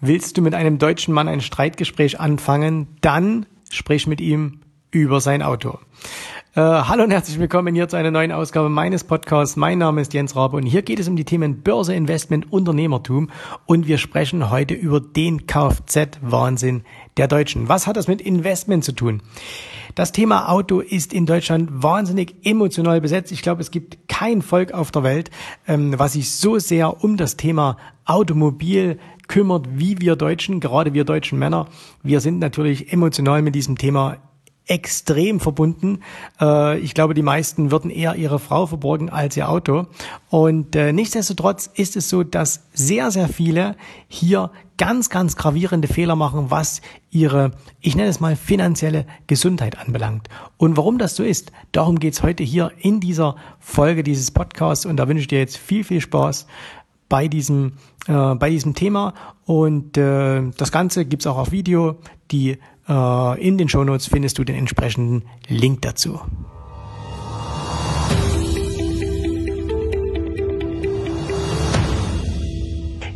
Willst du mit einem deutschen Mann ein Streitgespräch anfangen, dann sprich mit ihm über sein Auto. Äh, hallo und herzlich willkommen hier zu einer neuen Ausgabe meines Podcasts. Mein Name ist Jens Rabe und hier geht es um die Themen Börse, Investment, Unternehmertum und wir sprechen heute über den Kfz-Wahnsinn der Deutschen. Was hat das mit Investment zu tun? Das Thema Auto ist in Deutschland wahnsinnig emotional besetzt. Ich glaube, es gibt kein Volk auf der Welt, ähm, was sich so sehr um das Thema Automobil kümmert, wie wir Deutschen, gerade wir deutschen Männer. Wir sind natürlich emotional mit diesem Thema extrem verbunden. Äh, ich glaube, die meisten würden eher ihre Frau verborgen als ihr Auto. Und äh, nichtsdestotrotz ist es so, dass sehr, sehr viele hier ganz, ganz gravierende Fehler machen, was ihre, ich nenne es mal, finanzielle Gesundheit anbelangt. Und warum das so ist, darum geht's heute hier in dieser Folge dieses Podcasts. Und da wünsche ich dir jetzt viel, viel Spaß bei diesem, äh, bei diesem Thema. Und äh, das Ganze gibt's auch auf Video. Die äh, in den Shownotes findest du den entsprechenden Link dazu.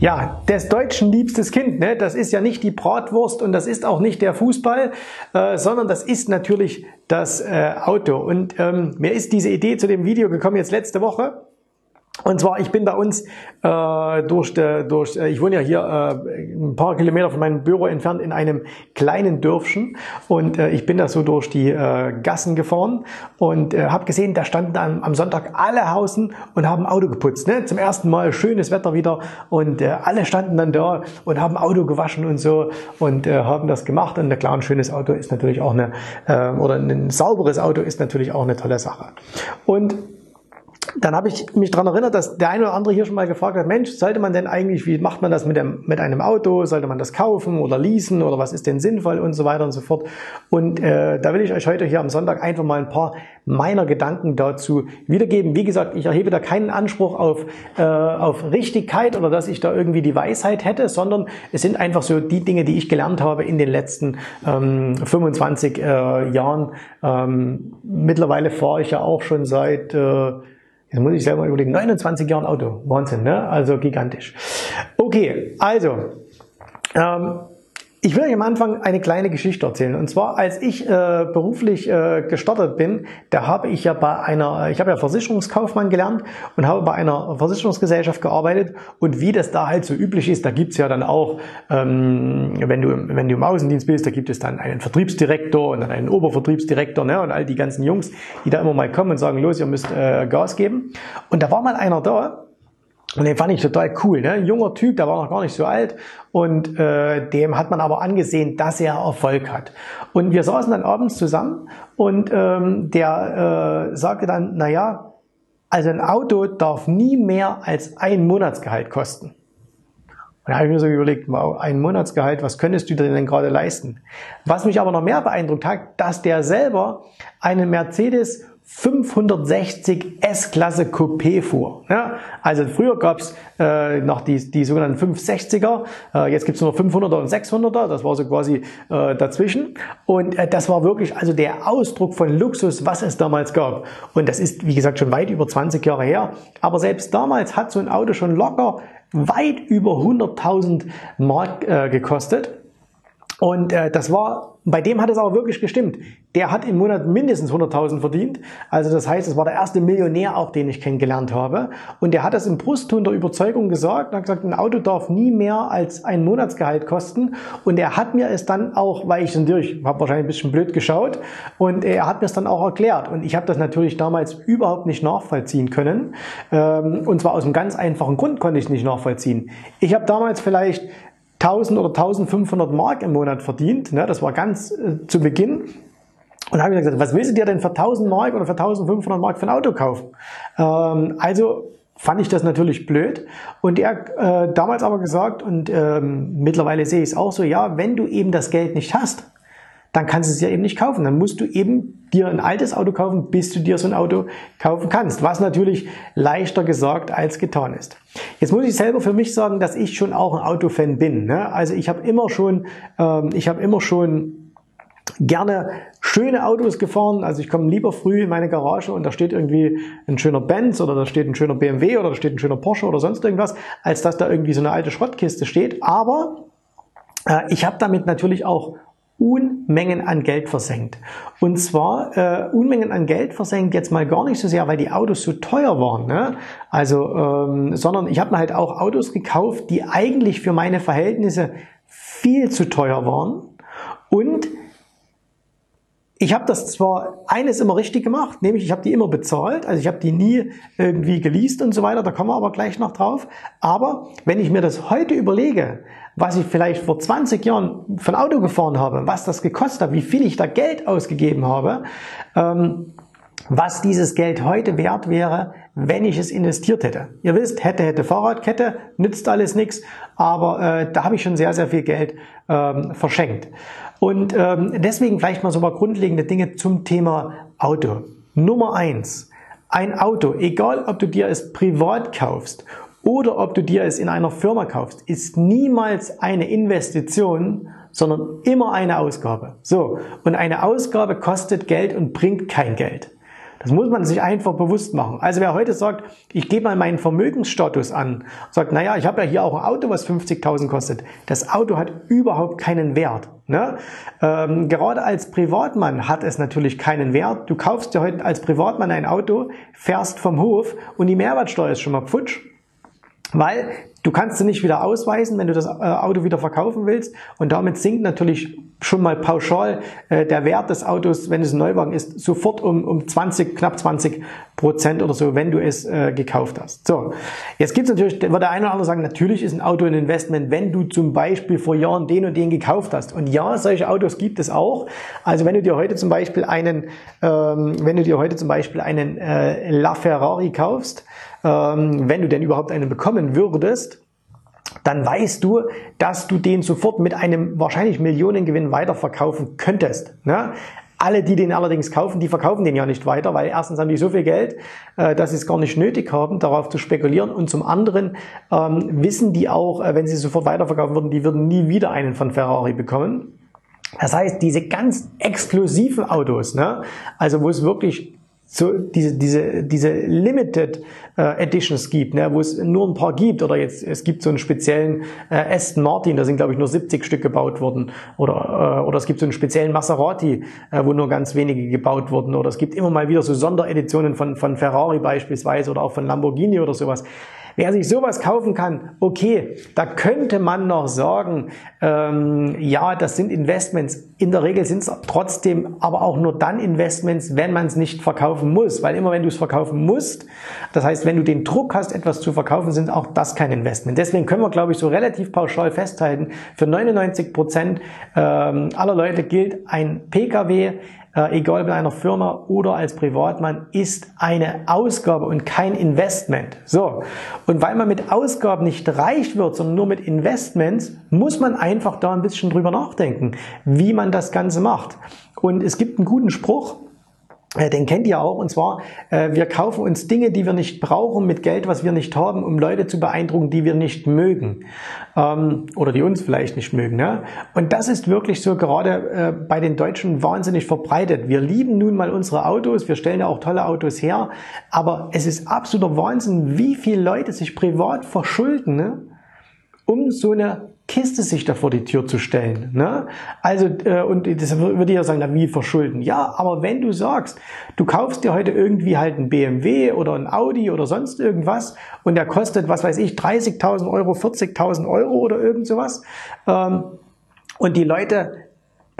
Ja, des Deutschen liebstes Kind, ne? das ist ja nicht die Bratwurst und das ist auch nicht der Fußball, äh, sondern das ist natürlich das äh, Auto. Und ähm, mir ist diese Idee zu dem Video gekommen jetzt letzte Woche. Und zwar, ich bin bei uns äh, durch, de, durch äh, ich wohne ja hier äh, ein paar Kilometer von meinem Büro entfernt in einem kleinen Dörfchen und äh, ich bin da so durch die äh, Gassen gefahren und äh, habe gesehen, da standen am, am Sonntag alle Hausen und haben Auto geputzt. Ne? Zum ersten Mal schönes Wetter wieder und äh, alle standen dann da und haben Auto gewaschen und so und äh, haben das gemacht. Und klar, ein schönes Auto ist natürlich auch eine, äh, oder ein sauberes Auto ist natürlich auch eine tolle Sache. Und dann habe ich mich daran erinnert, dass der eine oder andere hier schon mal gefragt hat, Mensch, sollte man denn eigentlich, wie macht man das mit, dem, mit einem Auto? Sollte man das kaufen oder leasen oder was ist denn sinnvoll und so weiter und so fort. Und äh, da will ich euch heute hier am Sonntag einfach mal ein paar meiner Gedanken dazu wiedergeben. Wie gesagt, ich erhebe da keinen Anspruch auf, äh, auf Richtigkeit oder dass ich da irgendwie die Weisheit hätte, sondern es sind einfach so die Dinge, die ich gelernt habe in den letzten ähm, 25 äh, Jahren. Ähm, mittlerweile fahre ich ja auch schon seit... Äh, Jetzt muss ich selber überlegen, 29 Jahre Auto. Wahnsinn, ne? Also gigantisch. Okay, also, ähm, ich will euch am Anfang eine kleine Geschichte erzählen. Und zwar, als ich äh, beruflich äh, gestartet bin, da habe ich ja bei einer, ich habe ja Versicherungskaufmann gelernt und habe bei einer Versicherungsgesellschaft gearbeitet. Und wie das da halt so üblich ist, da gibt's ja dann auch, ähm, wenn, du, wenn du im Außendienst bist, da gibt es dann einen Vertriebsdirektor und dann einen Obervertriebsdirektor ne, und all die ganzen Jungs, die da immer mal kommen und sagen, los, ihr müsst äh, Gas geben. Und da war mal einer da, und den fand ich total cool. Ne? Ein junger Typ, der war noch gar nicht so alt. Und äh, dem hat man aber angesehen, dass er Erfolg hat. Und wir saßen dann abends zusammen und ähm, der äh, sagte dann, na ja, also ein Auto darf nie mehr als ein Monatsgehalt kosten. Und da habe ich mir so überlegt, wow, ein Monatsgehalt, was könntest du denn gerade leisten? Was mich aber noch mehr beeindruckt hat, dass der selber einen Mercedes 560 S-Klasse Coupé fuhr. Ja, also früher gab's äh, noch die, die sogenannten 560er, äh, jetzt gibt's nur 500er und 600er, das war so quasi äh, dazwischen. Und äh, das war wirklich also der Ausdruck von Luxus, was es damals gab. Und das ist, wie gesagt, schon weit über 20 Jahre her. Aber selbst damals hat so ein Auto schon locker weit über 100.000 Mark äh, gekostet. Und äh, das war, bei dem hat es aber wirklich gestimmt. Der hat im Monat mindestens 100.000 verdient. Also das heißt, es war der erste Millionär auch, den ich kennengelernt habe. Und der hat das im Brustton der Überzeugung gesagt und hat gesagt, ein Auto darf nie mehr als ein Monatsgehalt kosten. Und er hat mir es dann auch, weil ich natürlich, habe wahrscheinlich ein bisschen blöd geschaut, und er hat mir es dann auch erklärt. Und ich habe das natürlich damals überhaupt nicht nachvollziehen können. Ähm, und zwar aus einem ganz einfachen Grund konnte ich es nicht nachvollziehen. Ich habe damals vielleicht 1000 oder 1500 Mark im Monat verdient. Ne? Das war ganz äh, zu Beginn. Und habe ich gesagt, was willst du dir denn für 1000 Mark oder für 1500 Mark für ein Auto kaufen? Ähm, also fand ich das natürlich blöd. Und er äh, damals aber gesagt, und ähm, mittlerweile sehe ich es auch so, ja, wenn du eben das Geld nicht hast, dann kannst du es ja eben nicht kaufen. Dann musst du eben dir ein altes Auto kaufen, bis du dir so ein Auto kaufen kannst. Was natürlich leichter gesagt als getan ist. Jetzt muss ich selber für mich sagen, dass ich schon auch ein Autofan bin. Ne? Also ich habe immer schon, ähm, ich habe immer schon gerne schöne Autos gefahren. Also ich komme lieber früh in meine Garage und da steht irgendwie ein schöner Benz oder da steht ein schöner BMW oder da steht ein schöner Porsche oder sonst irgendwas, als dass da irgendwie so eine alte Schrottkiste steht. Aber äh, ich habe damit natürlich auch Unmengen an Geld versenkt. Und zwar äh, Unmengen an Geld versenkt jetzt mal gar nicht so sehr, weil die Autos so teuer waren, ne? Also, ähm, sondern ich habe mir halt auch Autos gekauft, die eigentlich für meine Verhältnisse viel zu teuer waren und ich habe das zwar eines immer richtig gemacht, nämlich ich habe die immer bezahlt, also ich habe die nie irgendwie geleast und so weiter, da kommen wir aber gleich noch drauf. Aber wenn ich mir das heute überlege, was ich vielleicht vor 20 Jahren von Auto gefahren habe, was das gekostet hat, wie viel ich da Geld ausgegeben habe, ähm, was dieses Geld heute wert wäre, wenn ich es investiert hätte. Ihr wisst, hätte, hätte Fahrradkette, nützt alles nichts, aber äh, da habe ich schon sehr, sehr viel Geld ähm, verschenkt. Und ähm, deswegen vielleicht mal so mal grundlegende Dinge zum Thema Auto. Nummer eins. Ein Auto, egal ob du dir es privat kaufst oder ob du dir es in einer Firma kaufst, ist niemals eine Investition, sondern immer eine Ausgabe. So. Und eine Ausgabe kostet Geld und bringt kein Geld. Das muss man sich einfach bewusst machen. Also wer heute sagt, ich gebe mal meinen Vermögensstatus an, sagt, naja, ich habe ja hier auch ein Auto, was 50.000 kostet. Das Auto hat überhaupt keinen Wert. Ne? Ähm, gerade als Privatmann hat es natürlich keinen Wert. Du kaufst dir heute als Privatmann ein Auto, fährst vom Hof und die Mehrwertsteuer ist schon mal futsch. Weil du kannst sie nicht wieder ausweisen, wenn du das äh, Auto wieder verkaufen willst. Und damit sinkt natürlich schon mal pauschal äh, der Wert des Autos, wenn es ein Neuwagen ist, sofort um, um 20, knapp 20 Prozent oder so, wenn du es äh, gekauft hast. So, jetzt gibt es natürlich, wird der eine oder andere sagen, natürlich ist ein Auto ein Investment, wenn du zum Beispiel vor Jahren den und den gekauft hast. Und ja, solche Autos gibt es auch. Also wenn du dir heute zum Beispiel einen, ähm, wenn du dir heute zum Beispiel einen äh, LaFerrari kaufst, ähm, wenn du denn überhaupt einen bekommen würdest, dann weißt du, dass du den sofort mit einem wahrscheinlich Millionengewinn weiterverkaufen könntest. Ne? Alle, die den allerdings kaufen, die verkaufen den ja nicht weiter, weil erstens haben die so viel Geld, äh, dass sie es gar nicht nötig haben, darauf zu spekulieren. Und zum anderen ähm, wissen die auch, äh, wenn sie sofort weiterverkaufen würden, die würden nie wieder einen von Ferrari bekommen. Das heißt, diese ganz exklusiven Autos, ne, also wo es wirklich so diese diese diese Limited äh, Editions gibt, ne, wo es nur ein paar gibt oder jetzt es gibt so einen speziellen äh, Aston Martin, da sind glaube ich nur 70 Stück gebaut worden oder äh, oder es gibt so einen speziellen Maserati, äh, wo nur ganz wenige gebaut wurden oder es gibt immer mal wieder so Sondereditionen von von Ferrari beispielsweise oder auch von Lamborghini oder sowas. Wer sich sowas kaufen kann, okay, da könnte man noch sagen, ähm, ja, das sind Investments. In der Regel sind es trotzdem aber auch nur dann Investments, wenn man es nicht verkaufen muss. Weil immer wenn du es verkaufen musst, das heißt, wenn du den Druck hast, etwas zu verkaufen, sind auch das kein Investment. Deswegen können wir, glaube ich, so relativ pauschal festhalten, für 99 Prozent ähm, aller Leute gilt ein Pkw äh, egal bei einer Firma oder als Privatmann, ist eine Ausgabe und kein Investment. So. Und weil man mit Ausgaben nicht reich wird, sondern nur mit Investments, muss man einfach da ein bisschen drüber nachdenken, wie man das Ganze macht. Und es gibt einen guten Spruch, den kennt ihr auch, und zwar, äh, wir kaufen uns Dinge, die wir nicht brauchen, mit Geld, was wir nicht haben, um Leute zu beeindrucken, die wir nicht mögen ähm, oder die uns vielleicht nicht mögen. Ne? Und das ist wirklich so gerade äh, bei den Deutschen wahnsinnig verbreitet. Wir lieben nun mal unsere Autos, wir stellen ja auch tolle Autos her, aber es ist absoluter Wahnsinn, wie viele Leute sich privat verschulden, ne? um so eine Kiste sich da vor die Tür zu stellen. Ne? Also, äh, und das würde ich ja sagen, na, wie verschulden? Ja, aber wenn du sagst, du kaufst dir heute irgendwie halt ein BMW oder ein Audi oder sonst irgendwas und der kostet, was weiß ich, 30.000 Euro, 40.000 Euro oder irgend sowas, ähm, und die Leute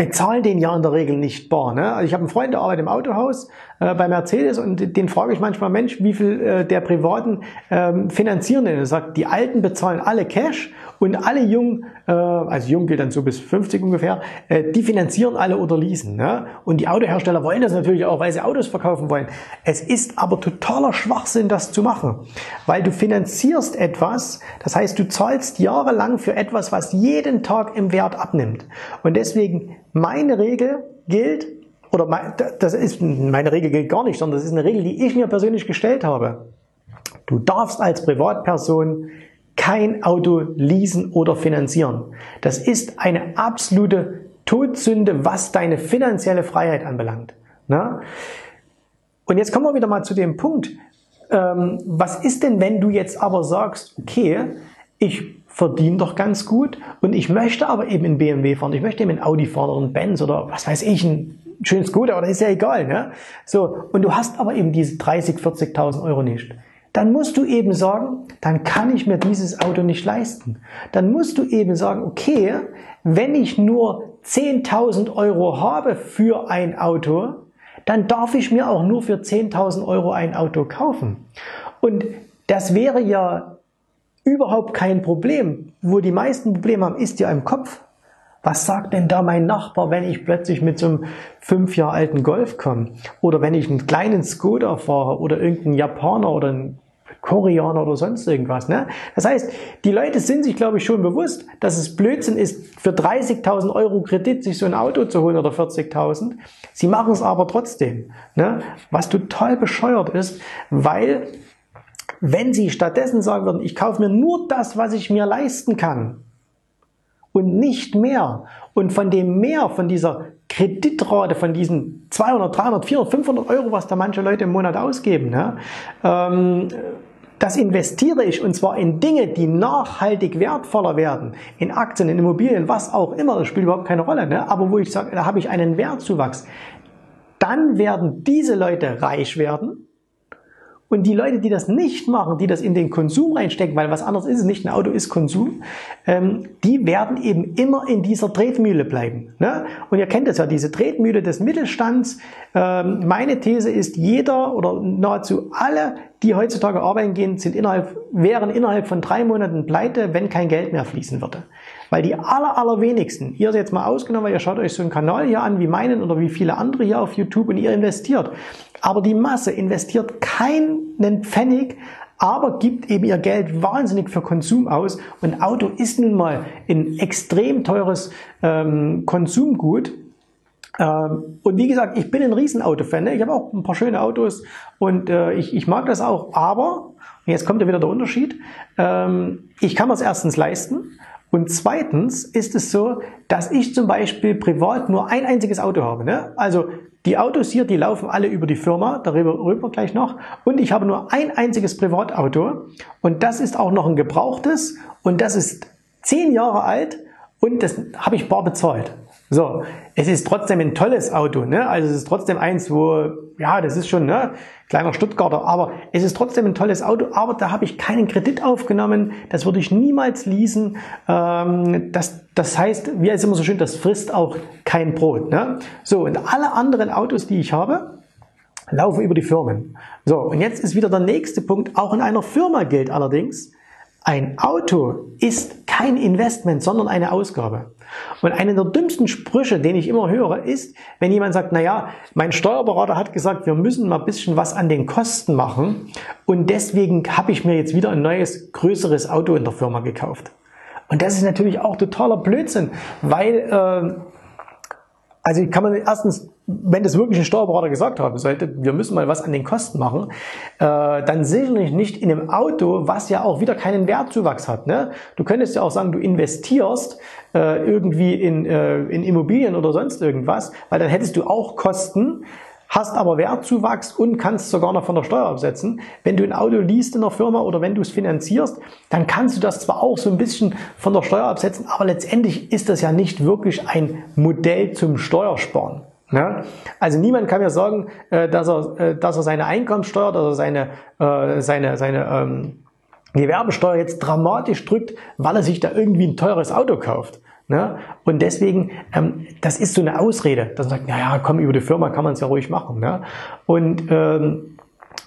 bezahlen den ja in der Regel nicht bar. Ne? Also ich habe einen Freund, der arbeitet im Autohaus äh, bei Mercedes und den frage ich manchmal, Mensch, wie viel äh, der Privaten ähm, finanzieren denn? Er sagt, die Alten bezahlen alle Cash und alle Jungen, also Jung gilt dann so bis 50 ungefähr, äh, die finanzieren alle oder leasen. Ne? Und die Autohersteller wollen das natürlich auch, weil sie Autos verkaufen wollen. Es ist aber totaler Schwachsinn, das zu machen, weil du finanzierst etwas, das heißt, du zahlst jahrelang für etwas, was jeden Tag im Wert abnimmt. Und deswegen meine Regel gilt, oder das ist, meine Regel gilt gar nicht, sondern das ist eine Regel, die ich mir persönlich gestellt habe. Du darfst als Privatperson kein Auto leasen oder finanzieren. Das ist eine absolute Todsünde, was deine finanzielle Freiheit anbelangt. Na? Und jetzt kommen wir wieder mal zu dem Punkt, ähm, was ist denn, wenn du jetzt aber sagst, okay, ich verdiene doch ganz gut und ich möchte aber eben in BMW fahren, ich möchte eben in Audi fahren oder in Benz oder was weiß ich, ein schönes aber das ist ja egal. Ne? So, und du hast aber eben diese 30, 40.000 Euro nicht. Dann musst du eben sagen, dann kann ich mir dieses Auto nicht leisten. Dann musst du eben sagen, okay, wenn ich nur 10.000 Euro habe für ein Auto, dann darf ich mir auch nur für 10.000 Euro ein Auto kaufen. Und das wäre ja überhaupt kein Problem. Wo die meisten Probleme haben, ist ja im Kopf. Was sagt denn da mein Nachbar, wenn ich plötzlich mit so einem fünf Jahre alten Golf komme? Oder wenn ich einen kleinen Skoda fahre oder irgendeinen Japaner oder einen Koreaner oder sonst irgendwas. Ne? Das heißt, die Leute sind sich, glaube ich, schon bewusst, dass es Blödsinn ist, für 30.000 Euro Kredit sich so ein Auto zu holen oder 40.000. Sie machen es aber trotzdem. Ne? Was total bescheuert ist, weil wenn sie stattdessen sagen würden, ich kaufe mir nur das, was ich mir leisten kann, und nicht mehr. Und von dem mehr, von dieser Kreditrate, von diesen 200, 300, 400, 500 Euro, was da manche Leute im Monat ausgeben, ne, ähm, das investiere ich und zwar in Dinge, die nachhaltig wertvoller werden, in Aktien, in Immobilien, was auch immer, das spielt überhaupt keine Rolle, ne? aber wo ich sage, da habe ich einen Wertzuwachs, dann werden diese Leute reich werden und die Leute, die das nicht machen, die das in den Konsum reinstecken, weil was anderes ist es nicht, ein Auto ist Konsum, ähm, die werden eben immer in dieser Tretmühle bleiben. Ne? Und ihr kennt das ja, diese Tretmühle des Mittelstands. Ähm, meine These ist, jeder oder nahezu alle, die heutzutage arbeiten gehen, sind innerhalb, wären innerhalb von drei Monaten pleite, wenn kein Geld mehr fließen würde. Weil die aller, allerwenigsten, ihr jetzt mal ausgenommen, weil ihr schaut euch so einen Kanal hier an wie meinen oder wie viele andere hier auf YouTube und ihr investiert. Aber die Masse investiert keinen Pfennig, aber gibt eben ihr Geld wahnsinnig für Konsum aus. Und Auto ist nun mal ein extrem teures ähm, Konsumgut. Ähm, und wie gesagt, ich bin ein Riesenauto-Fan. Ne? Ich habe auch ein paar schöne Autos und äh, ich, ich mag das auch. Aber, jetzt kommt ja wieder der Unterschied, ähm, ich kann mir es erstens leisten. Und zweitens ist es so, dass ich zum Beispiel privat nur ein einziges Auto habe. Ne? Also die Autos hier, die laufen alle über die Firma, darüber rüber gleich noch. Und ich habe nur ein einziges Privatauto und das ist auch noch ein gebrauchtes und das ist zehn Jahre alt und das habe ich bar bezahlt. So, es ist trotzdem ein tolles Auto, ne? Also es ist trotzdem eins, wo, ja, das ist schon, ne? Kleiner Stuttgarter, aber es ist trotzdem ein tolles Auto, aber da habe ich keinen Kredit aufgenommen, das würde ich niemals leasen. Ähm, das, das heißt, wie es immer so schön, das frisst auch kein Brot, ne? So, und alle anderen Autos, die ich habe, laufen über die Firmen. So, und jetzt ist wieder der nächste Punkt, auch in einer Firma gilt allerdings, ein Auto ist kein Investment, sondern eine Ausgabe. Und einer der dümmsten Sprüche, den ich immer höre, ist, wenn jemand sagt, naja, mein Steuerberater hat gesagt, wir müssen mal ein bisschen was an den Kosten machen und deswegen habe ich mir jetzt wieder ein neues, größeres Auto in der Firma gekauft. Und das ist natürlich auch totaler Blödsinn, weil, äh, also kann man erstens wenn das wirklich ein Steuerberater gesagt haben sollte, wir müssen mal was an den Kosten machen, äh, dann sicherlich nicht in einem Auto, was ja auch wieder keinen Wertzuwachs hat. Ne? Du könntest ja auch sagen, du investierst äh, irgendwie in, äh, in Immobilien oder sonst irgendwas, weil dann hättest du auch Kosten, hast aber Wertzuwachs und kannst sogar noch von der Steuer absetzen. Wenn du ein Auto liest in der Firma oder wenn du es finanzierst, dann kannst du das zwar auch so ein bisschen von der Steuer absetzen, aber letztendlich ist das ja nicht wirklich ein Modell zum Steuersparen. Ja? Also niemand kann mir sagen, äh, dass er, äh, dass er seine Einkommenssteuer, dass er seine, äh, seine, seine ähm, Gewerbesteuer jetzt dramatisch drückt, weil er sich da irgendwie ein teures Auto kauft. Ne? Und deswegen, ähm, das ist so eine Ausrede, dass man sagt, naja, komm, über die Firma kann man es ja ruhig machen. Ne? Und ähm,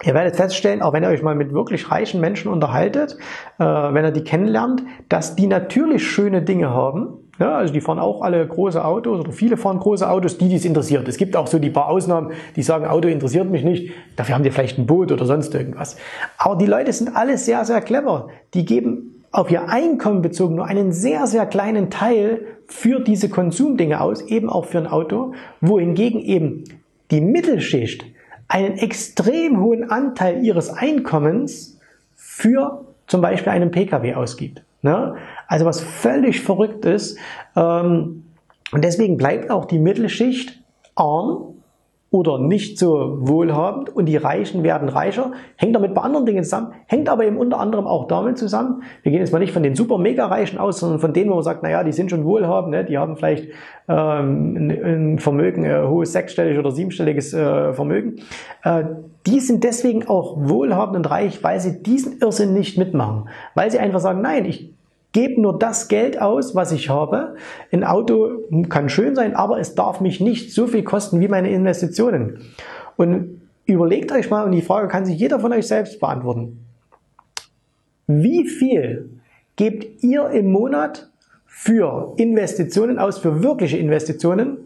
Ihr werdet feststellen, auch wenn ihr euch mal mit wirklich reichen Menschen unterhaltet, äh, wenn ihr die kennenlernt, dass die natürlich schöne Dinge haben, ja, also die fahren auch alle große Autos oder viele fahren große Autos, die dies interessiert. Es gibt auch so die paar Ausnahmen, die sagen, Auto interessiert mich nicht, dafür haben die vielleicht ein Boot oder sonst irgendwas. Aber die Leute sind alle sehr, sehr clever. Die geben auf ihr Einkommen bezogen nur einen sehr, sehr kleinen Teil für diese Konsumdinge aus, eben auch für ein Auto, wohingegen eben die Mittelschicht einen extrem hohen Anteil ihres Einkommens für zum Beispiel einen Pkw ausgibt. Ne? Also was völlig verrückt ist. Ähm, und deswegen bleibt auch die Mittelschicht arm oder nicht so wohlhabend und die Reichen werden reicher. Hängt damit bei anderen Dingen zusammen, hängt aber eben unter anderem auch damit zusammen. Wir gehen jetzt mal nicht von den super mega Reichen aus, sondern von denen, wo man sagt, naja, die sind schon wohlhabend, ne? die haben vielleicht ähm, ein, ein Vermögen, äh, hohes sechsstelliges oder siebenstelliges äh, Vermögen. Äh, die sind deswegen auch wohlhabend und reich, weil sie diesen Irrsinn nicht mitmachen. Weil sie einfach sagen, nein, ich gebe nur das Geld aus, was ich habe. Ein Auto kann schön sein, aber es darf mich nicht so viel kosten wie meine Investitionen. Und überlegt euch mal, und die Frage kann sich jeder von euch selbst beantworten. Wie viel gebt ihr im Monat für Investitionen aus, für wirkliche Investitionen?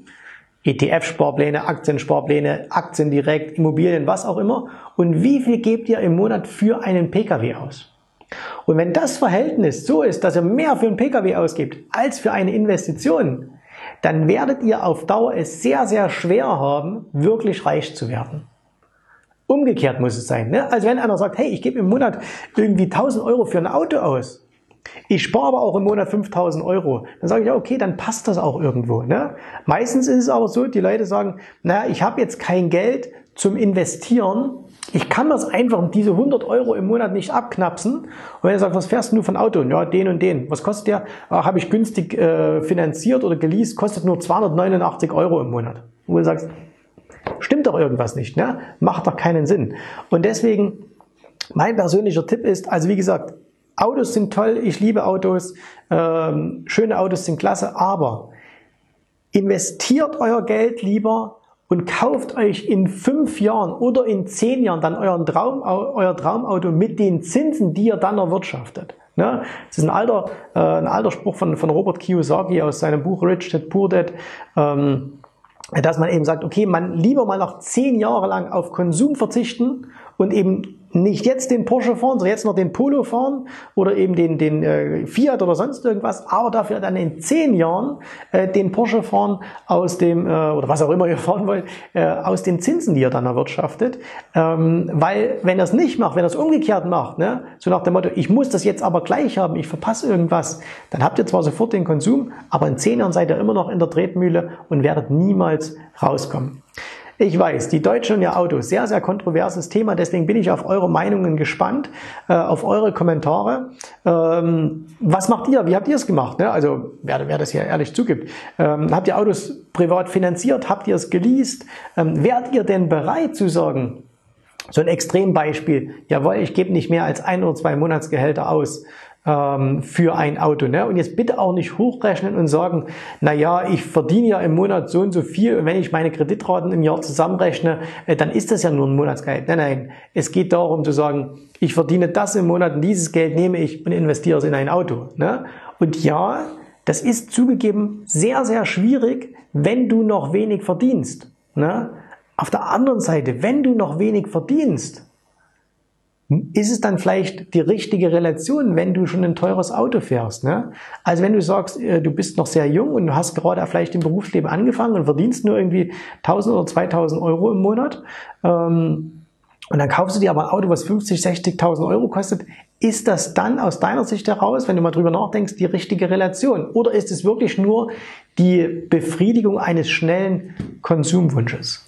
ETF-Sparpläne, Aktiensparpläne, Aktien direkt, Immobilien, was auch immer. Und wie viel gebt ihr im Monat für einen Pkw aus? Und wenn das Verhältnis so ist, dass ihr mehr für einen Pkw ausgibt als für eine Investition, dann werdet ihr auf Dauer es sehr, sehr schwer haben, wirklich reich zu werden. Umgekehrt muss es sein. Ne? Also wenn einer sagt, hey, ich gebe im Monat irgendwie 1000 Euro für ein Auto aus, ich spare aber auch im Monat 5000 Euro, dann sage ich, okay, dann passt das auch irgendwo. Ne? Meistens ist es aber so, die Leute sagen, naja, ich habe jetzt kein Geld zum Investieren, ich kann das einfach diese 100 Euro im Monat nicht abknapsen. Und wenn er sagt, was fährst du von Auto? Ja, den und den. Was kostet der? Ah, Habe ich günstig äh, finanziert oder geleast, kostet nur 289 Euro im Monat. Und du sagst, stimmt doch irgendwas nicht, ne? Macht doch keinen Sinn. Und deswegen, mein persönlicher Tipp ist, also wie gesagt, Autos sind toll, ich liebe Autos, ähm, schöne Autos sind klasse, aber investiert euer Geld lieber und kauft euch in fünf Jahren oder in zehn Jahren dann euren Traum, euer Traumauto mit den Zinsen, die ihr dann erwirtschaftet. Ja, das ist ein alter, äh, ein alter Spruch von, von Robert Kiyosaki aus seinem Buch Rich Dad Poor Dad. Ähm, dass man eben sagt, okay, man lieber mal noch zehn Jahre lang auf Konsum verzichten und eben nicht jetzt den Porsche fahren, sondern jetzt noch den Polo fahren oder eben den, den äh, Fiat oder sonst irgendwas, aber dafür dann in zehn Jahren äh, den Porsche fahren aus dem, äh, oder was auch immer ihr fahren wollt, äh, aus den Zinsen, die ihr dann erwirtschaftet. Ähm, weil wenn er es nicht macht, wenn er es umgekehrt macht, ne, so nach dem Motto, ich muss das jetzt aber gleich haben, ich verpasse irgendwas, dann habt ihr zwar sofort den Konsum, aber in zehn Jahren seid ihr immer noch in der Tretmühle und werdet niemals rauskommen. Ich weiß, die Deutschen und ihr Auto, sehr, sehr kontroverses Thema, deswegen bin ich auf eure Meinungen gespannt, äh, auf eure Kommentare. Ähm, was macht ihr? Wie habt ihr es gemacht? Ne? Also, wer, wer das hier ehrlich zugibt. Ähm, habt ihr Autos privat finanziert? Habt ihr es geleast? Ähm, wärt ihr denn bereit zu sagen, so ein Extrembeispiel, jawohl, ich gebe nicht mehr als ein oder zwei Monatsgehälter aus ähm, für ein Auto. Ne? Und jetzt bitte auch nicht hochrechnen und sagen, na ja, ich verdiene ja im Monat so und so viel und wenn ich meine Kreditraten im Jahr zusammenrechne, äh, dann ist das ja nur ein Monatsgeld. Nein, nein, es geht darum zu sagen, ich verdiene das im Monat und dieses Geld nehme ich und investiere es in ein Auto. Ne? Und ja, das ist zugegeben sehr, sehr schwierig, wenn du noch wenig verdienst. Ne? Auf der anderen Seite, wenn du noch wenig verdienst, ist es dann vielleicht die richtige Relation, wenn du schon ein teures Auto fährst? Ne? Also wenn du sagst, äh, du bist noch sehr jung und du hast gerade vielleicht im Berufsleben angefangen und verdienst nur irgendwie 1000 oder 2000 Euro im Monat ähm, und dann kaufst du dir aber ein Auto, was 50, 60.000 Euro kostet, ist das dann aus deiner Sicht heraus, wenn du mal drüber nachdenkst, die richtige Relation? Oder ist es wirklich nur die Befriedigung eines schnellen Konsumwunsches?